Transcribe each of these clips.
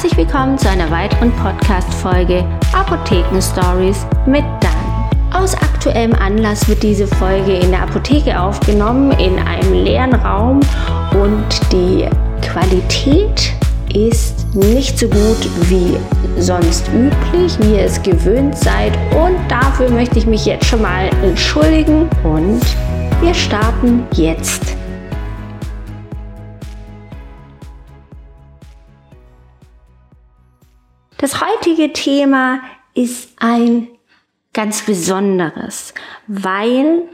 Herzlich willkommen zu einer weiteren Podcast-Folge Apotheken Stories mit Dan. Aus aktuellem Anlass wird diese Folge in der Apotheke aufgenommen, in einem leeren Raum und die Qualität ist nicht so gut wie sonst üblich, wie ihr es gewöhnt seid und dafür möchte ich mich jetzt schon mal entschuldigen und wir starten jetzt. Das heutige Thema ist ein ganz besonderes, weil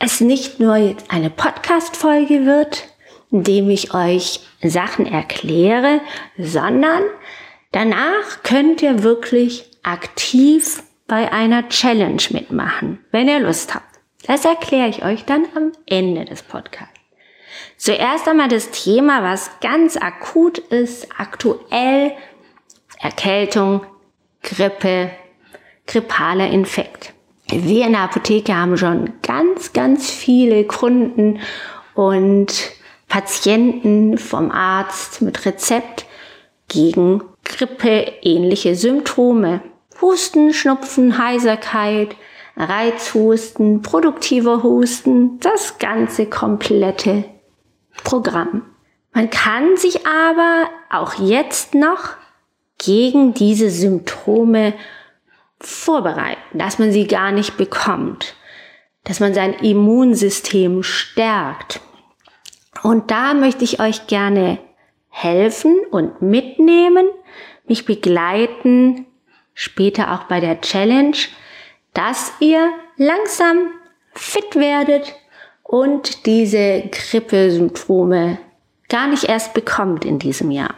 es nicht nur eine Podcast-Folge wird, in dem ich euch Sachen erkläre, sondern danach könnt ihr wirklich aktiv bei einer Challenge mitmachen, wenn ihr Lust habt. Das erkläre ich euch dann am Ende des Podcasts. Zuerst einmal das Thema, was ganz akut ist, aktuell Erkältung, Grippe, grippaler Infekt. Wir in der Apotheke haben schon ganz, ganz viele Kunden und Patienten vom Arzt mit Rezept gegen Grippe-ähnliche Symptome. Husten, Schnupfen, Heiserkeit, Reizhusten, produktiver Husten, das ganze komplette Programm. Man kann sich aber auch jetzt noch gegen diese Symptome vorbereiten, dass man sie gar nicht bekommt, dass man sein Immunsystem stärkt. Und da möchte ich euch gerne helfen und mitnehmen, mich begleiten, später auch bei der Challenge, dass ihr langsam fit werdet und diese Grippesymptome gar nicht erst bekommt in diesem Jahr.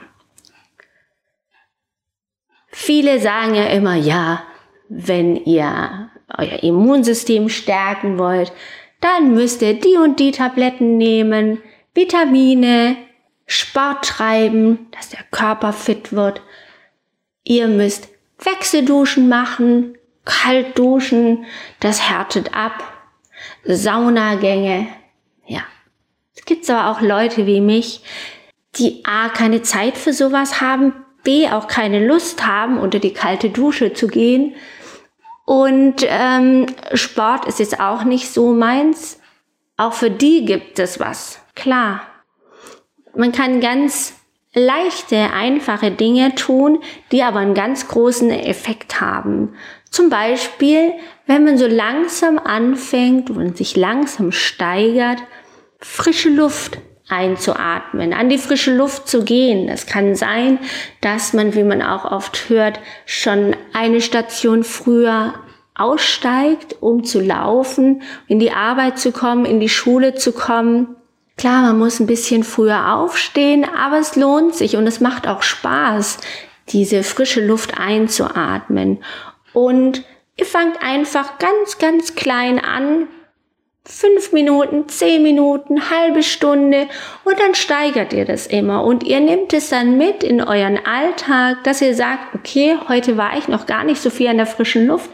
Viele sagen ja immer, ja, wenn ihr euer Immunsystem stärken wollt, dann müsst ihr die und die Tabletten nehmen, Vitamine, Sport treiben, dass der Körper fit wird. Ihr müsst Wechselduschen machen, kalt duschen, das härtet ab, Saunagänge, ja. Es gibt aber auch Leute wie mich, die A, keine Zeit für sowas haben, B auch keine Lust haben, unter die kalte Dusche zu gehen. Und ähm, Sport ist jetzt auch nicht so meins. Auch für die gibt es was. Klar. Man kann ganz leichte, einfache Dinge tun, die aber einen ganz großen Effekt haben. Zum Beispiel, wenn man so langsam anfängt und sich langsam steigert, frische Luft einzuatmen, an die frische Luft zu gehen. Es kann sein, dass man, wie man auch oft hört, schon eine Station früher aussteigt, um zu laufen, in die Arbeit zu kommen, in die Schule zu kommen. Klar, man muss ein bisschen früher aufstehen, aber es lohnt sich und es macht auch Spaß, diese frische Luft einzuatmen. Und ihr fangt einfach ganz, ganz klein an, fünf Minuten, zehn Minuten, halbe Stunde und dann steigert ihr das immer und ihr nehmt es dann mit in euren Alltag, dass ihr sagt, okay, heute war ich noch gar nicht so viel an der frischen Luft.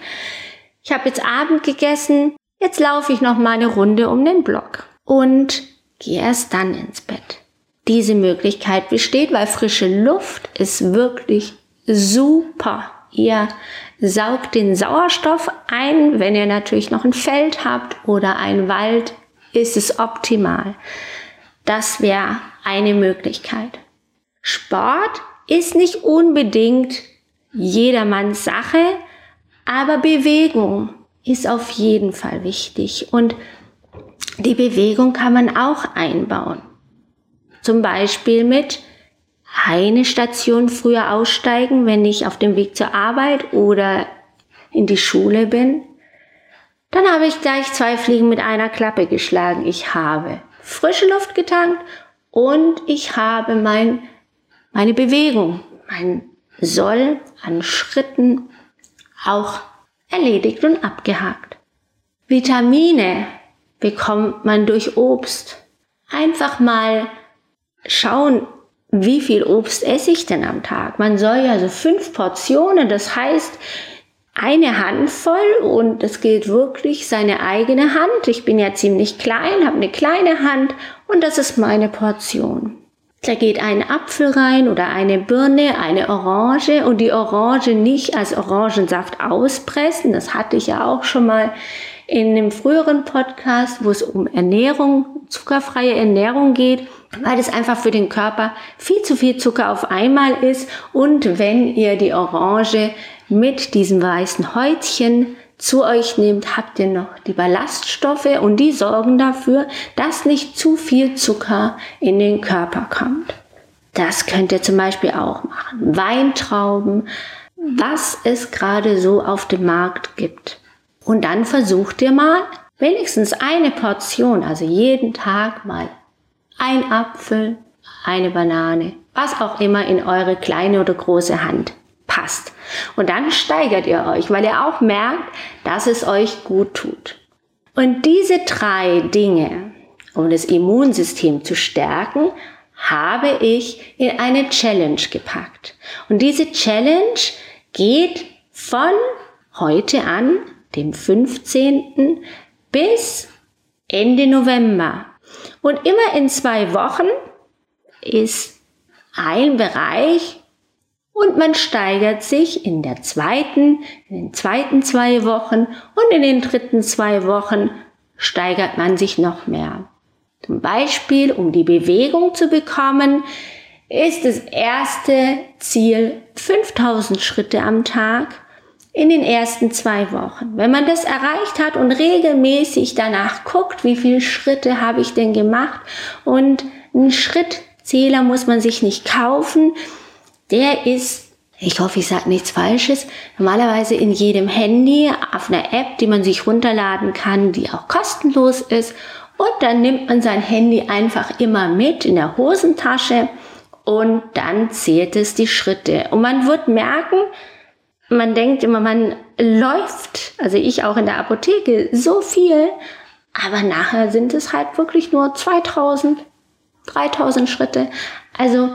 Ich habe jetzt Abend gegessen, jetzt laufe ich noch mal eine Runde um den Block und gehe erst dann ins Bett. Diese Möglichkeit besteht, weil frische Luft ist wirklich super. Ihr saugt den Sauerstoff ein. Wenn ihr natürlich noch ein Feld habt oder einen Wald, ist es optimal. Das wäre eine Möglichkeit. Sport ist nicht unbedingt jedermanns Sache, aber Bewegung ist auf jeden Fall wichtig und die Bewegung kann man auch einbauen. Zum Beispiel mit eine Station früher aussteigen, wenn ich auf dem Weg zur Arbeit oder in die Schule bin. Dann habe ich gleich zwei Fliegen mit einer Klappe geschlagen. Ich habe frische Luft getankt und ich habe mein, meine Bewegung, mein Soll an Schritten auch erledigt und abgehakt. Vitamine bekommt man durch Obst. Einfach mal schauen, wie viel Obst esse ich denn am Tag? Man soll ja so fünf Portionen, das heißt eine Handvoll und es gilt wirklich seine eigene Hand. Ich bin ja ziemlich klein, habe eine kleine Hand und das ist meine Portion. Da geht ein Apfel rein oder eine Birne, eine Orange und die Orange nicht als Orangensaft auspressen. Das hatte ich ja auch schon mal in einem früheren Podcast, wo es um Ernährung, zuckerfreie Ernährung geht, weil es einfach für den Körper viel zu viel Zucker auf einmal ist. Und wenn ihr die Orange mit diesem weißen Häutchen zu euch nehmt, habt ihr noch die Ballaststoffe und die sorgen dafür, dass nicht zu viel Zucker in den Körper kommt. Das könnt ihr zum Beispiel auch machen. Weintrauben, was es gerade so auf dem Markt gibt. Und dann versucht ihr mal wenigstens eine Portion, also jeden Tag mal ein Apfel, eine Banane, was auch immer in eure kleine oder große Hand passt. Und dann steigert ihr euch, weil ihr auch merkt, dass es euch gut tut. Und diese drei Dinge, um das Immunsystem zu stärken, habe ich in eine Challenge gepackt. Und diese Challenge geht von heute an, dem 15. bis Ende November. Und immer in zwei Wochen ist ein Bereich und man steigert sich in der zweiten, in den zweiten zwei Wochen und in den dritten zwei Wochen steigert man sich noch mehr. Zum Beispiel, um die Bewegung zu bekommen, ist das erste Ziel 5000 Schritte am Tag in den ersten zwei Wochen. Wenn man das erreicht hat und regelmäßig danach guckt, wie viele Schritte habe ich denn gemacht und einen Schrittzähler muss man sich nicht kaufen, der ist, ich hoffe, ich sage nichts Falsches, normalerweise in jedem Handy auf einer App, die man sich runterladen kann, die auch kostenlos ist. Und dann nimmt man sein Handy einfach immer mit in der Hosentasche und dann zählt es die Schritte. Und man wird merken, man denkt immer, man läuft, also ich auch in der Apotheke, so viel, aber nachher sind es halt wirklich nur 2000, 3000 Schritte. Also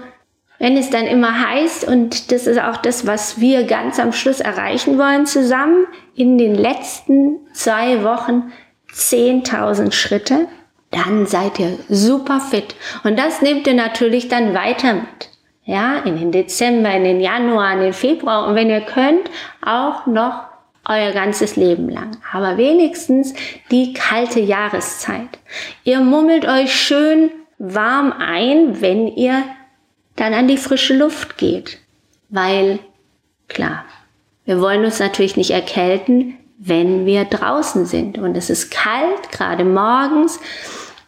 wenn es dann immer heißt, und das ist auch das, was wir ganz am Schluss erreichen wollen zusammen, in den letzten zwei Wochen 10.000 Schritte, dann seid ihr super fit. Und das nehmt ihr natürlich dann weiter mit. Ja, in den Dezember, in den Januar, in den Februar und wenn ihr könnt, auch noch euer ganzes Leben lang. Aber wenigstens die kalte Jahreszeit. Ihr mummelt euch schön warm ein, wenn ihr dann an die frische Luft geht. Weil, klar, wir wollen uns natürlich nicht erkälten, wenn wir draußen sind. Und es ist kalt, gerade morgens.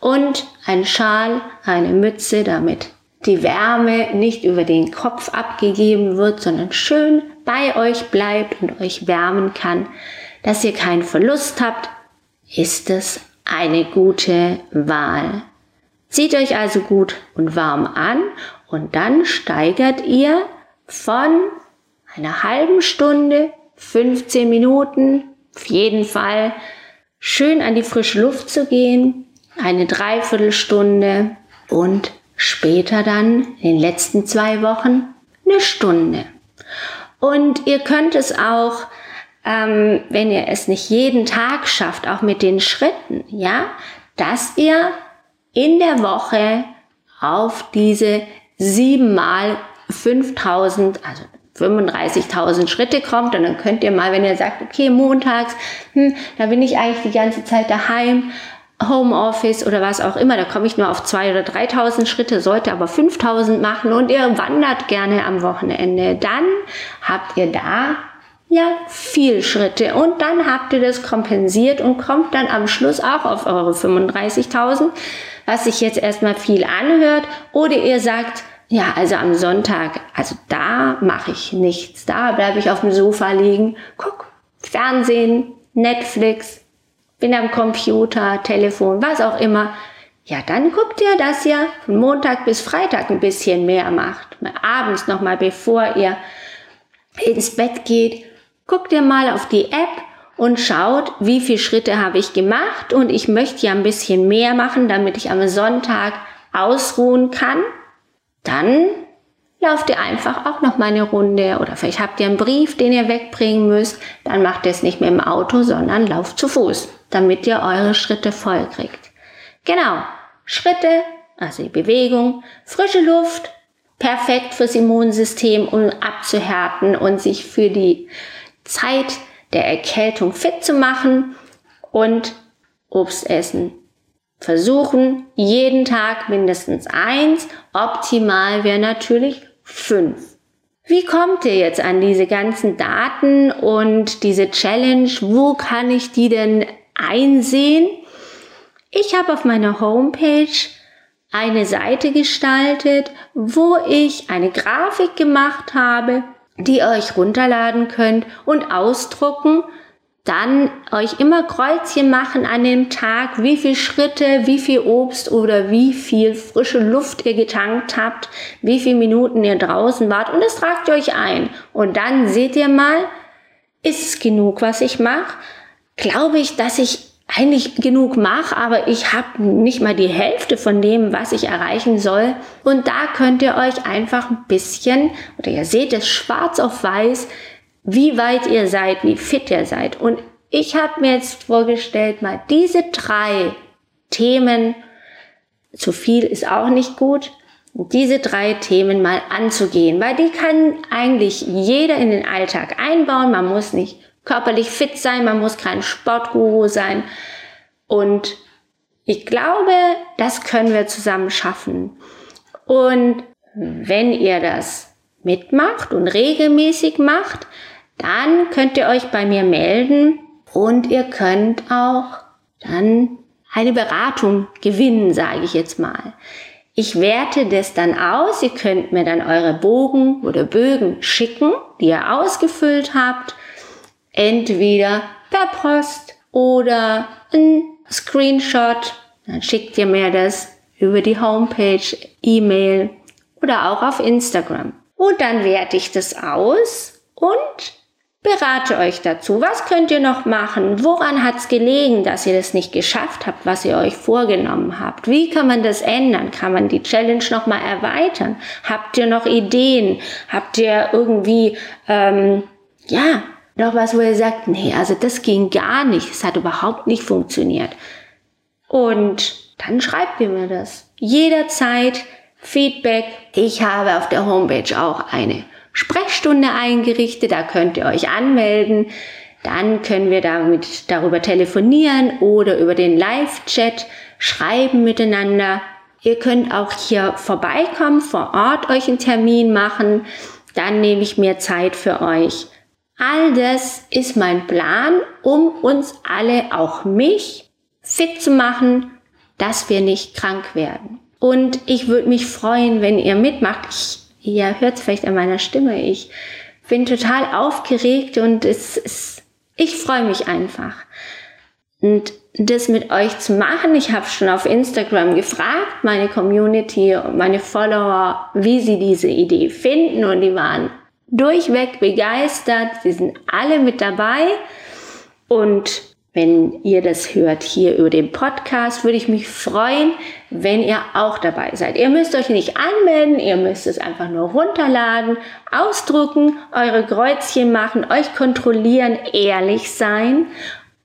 Und ein Schal, eine Mütze, damit die Wärme nicht über den Kopf abgegeben wird, sondern schön bei euch bleibt und euch wärmen kann, dass ihr keinen Verlust habt, ist es eine gute Wahl. Zieht euch also gut und warm an und dann steigert ihr von einer halben Stunde, 15 Minuten, auf jeden Fall schön an die frische Luft zu gehen, eine Dreiviertelstunde und später dann in den letzten zwei Wochen eine Stunde. Und ihr könnt es auch, ähm, wenn ihr es nicht jeden Tag schafft, auch mit den Schritten, ja, dass ihr in der Woche auf diese siebenmal 5000, also 35.000 Schritte kommt und dann könnt ihr mal, wenn ihr sagt, okay, montags, hm, da bin ich eigentlich die ganze Zeit daheim, Homeoffice oder was auch immer, da komme ich nur auf 2.000 oder 3.000 Schritte, sollte aber 5.000 machen und ihr wandert gerne am Wochenende, dann habt ihr da ja viel Schritte und dann habt ihr das kompensiert und kommt dann am Schluss auch auf eure 35.000, was sich jetzt erstmal viel anhört. Oder ihr sagt, ja, also am Sonntag, also da mache ich nichts. Da bleibe ich auf dem Sofa liegen, guck Fernsehen, Netflix, bin am Computer, Telefon, was auch immer. Ja, dann guckt ihr, dass ihr von Montag bis Freitag ein bisschen mehr macht. Abends nochmal, bevor ihr ins Bett geht, guckt ihr mal auf die App und schaut, wie viele Schritte habe ich gemacht und ich möchte ja ein bisschen mehr machen, damit ich am Sonntag ausruhen kann dann lauft ihr einfach auch noch mal eine Runde oder vielleicht habt ihr einen Brief, den ihr wegbringen müsst, dann macht ihr es nicht mehr im Auto, sondern lauft zu Fuß, damit ihr eure Schritte voll kriegt. Genau, Schritte also die Bewegung, frische Luft, perfekt fürs Immunsystem, um abzuhärten und sich für die Zeit der Erkältung fit zu machen und Obst essen. Versuchen jeden Tag mindestens eins, optimal wäre natürlich fünf. Wie kommt ihr jetzt an diese ganzen Daten und diese Challenge? Wo kann ich die denn einsehen? Ich habe auf meiner Homepage eine Seite gestaltet, wo ich eine Grafik gemacht habe, die ihr euch runterladen könnt und ausdrucken. Dann euch immer Kreuzchen machen an dem Tag, wie viel Schritte, wie viel Obst oder wie viel frische Luft ihr getankt habt, wie viele Minuten ihr draußen wart und das tragt ihr euch ein. Und dann seht ihr mal, ist es genug, was ich mache? Glaube ich, dass ich eigentlich genug mache, aber ich habe nicht mal die Hälfte von dem, was ich erreichen soll. Und da könnt ihr euch einfach ein bisschen, oder ihr seht es schwarz auf weiß, wie weit ihr seid, wie fit ihr seid. Und ich habe mir jetzt vorgestellt, mal diese drei Themen, zu viel ist auch nicht gut, diese drei Themen mal anzugehen, weil die kann eigentlich jeder in den Alltag einbauen. Man muss nicht körperlich fit sein, man muss kein Sportguru sein. Und ich glaube, das können wir zusammen schaffen. Und wenn ihr das mitmacht und regelmäßig macht, dann könnt ihr euch bei mir melden und ihr könnt auch dann eine Beratung gewinnen, sage ich jetzt mal. Ich werte das dann aus. Ihr könnt mir dann eure Bogen oder Bögen schicken, die ihr ausgefüllt habt entweder per Post oder ein Screenshot. Dann schickt ihr mir das über die Homepage, E-Mail oder auch auf Instagram. Und dann werte ich das aus und berate euch dazu. Was könnt ihr noch machen? Woran hat es gelegen, dass ihr das nicht geschafft habt, was ihr euch vorgenommen habt? Wie kann man das ändern? Kann man die Challenge noch mal erweitern? Habt ihr noch Ideen? Habt ihr irgendwie ähm, ja noch was, wo ihr sagt, nee, also das ging gar nicht, es hat überhaupt nicht funktioniert. Und dann schreibt ihr mir das. Jederzeit Feedback. Ich habe auf der Homepage auch eine Sprechstunde eingerichtet, da könnt ihr euch anmelden. Dann können wir damit darüber telefonieren oder über den Live-Chat schreiben miteinander. Ihr könnt auch hier vorbeikommen, vor Ort euch einen Termin machen. Dann nehme ich mir Zeit für euch. All das ist mein Plan, um uns alle, auch mich, fit zu machen, dass wir nicht krank werden. Und ich würde mich freuen, wenn ihr mitmacht. Ich, ihr hört es vielleicht an meiner Stimme. Ich bin total aufgeregt und es ist, ich freue mich einfach. Und das mit euch zu machen, ich habe schon auf Instagram gefragt, meine Community, meine Follower, wie sie diese Idee finden und die waren durchweg begeistert. Sie sind alle mit dabei. Und wenn ihr das hört hier über den Podcast, würde ich mich freuen, wenn ihr auch dabei seid. Ihr müsst euch nicht anmelden, ihr müsst es einfach nur runterladen, ausdrucken, eure Kreuzchen machen, euch kontrollieren, ehrlich sein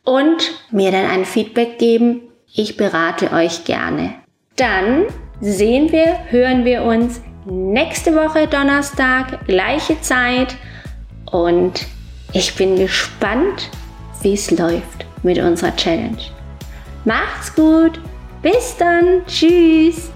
und mir dann ein Feedback geben. Ich berate euch gerne. Dann sehen wir, hören wir uns nächste Woche Donnerstag, gleiche Zeit. Und ich bin gespannt, wie es läuft mit unserer Challenge. Macht's gut, bis dann, tschüss.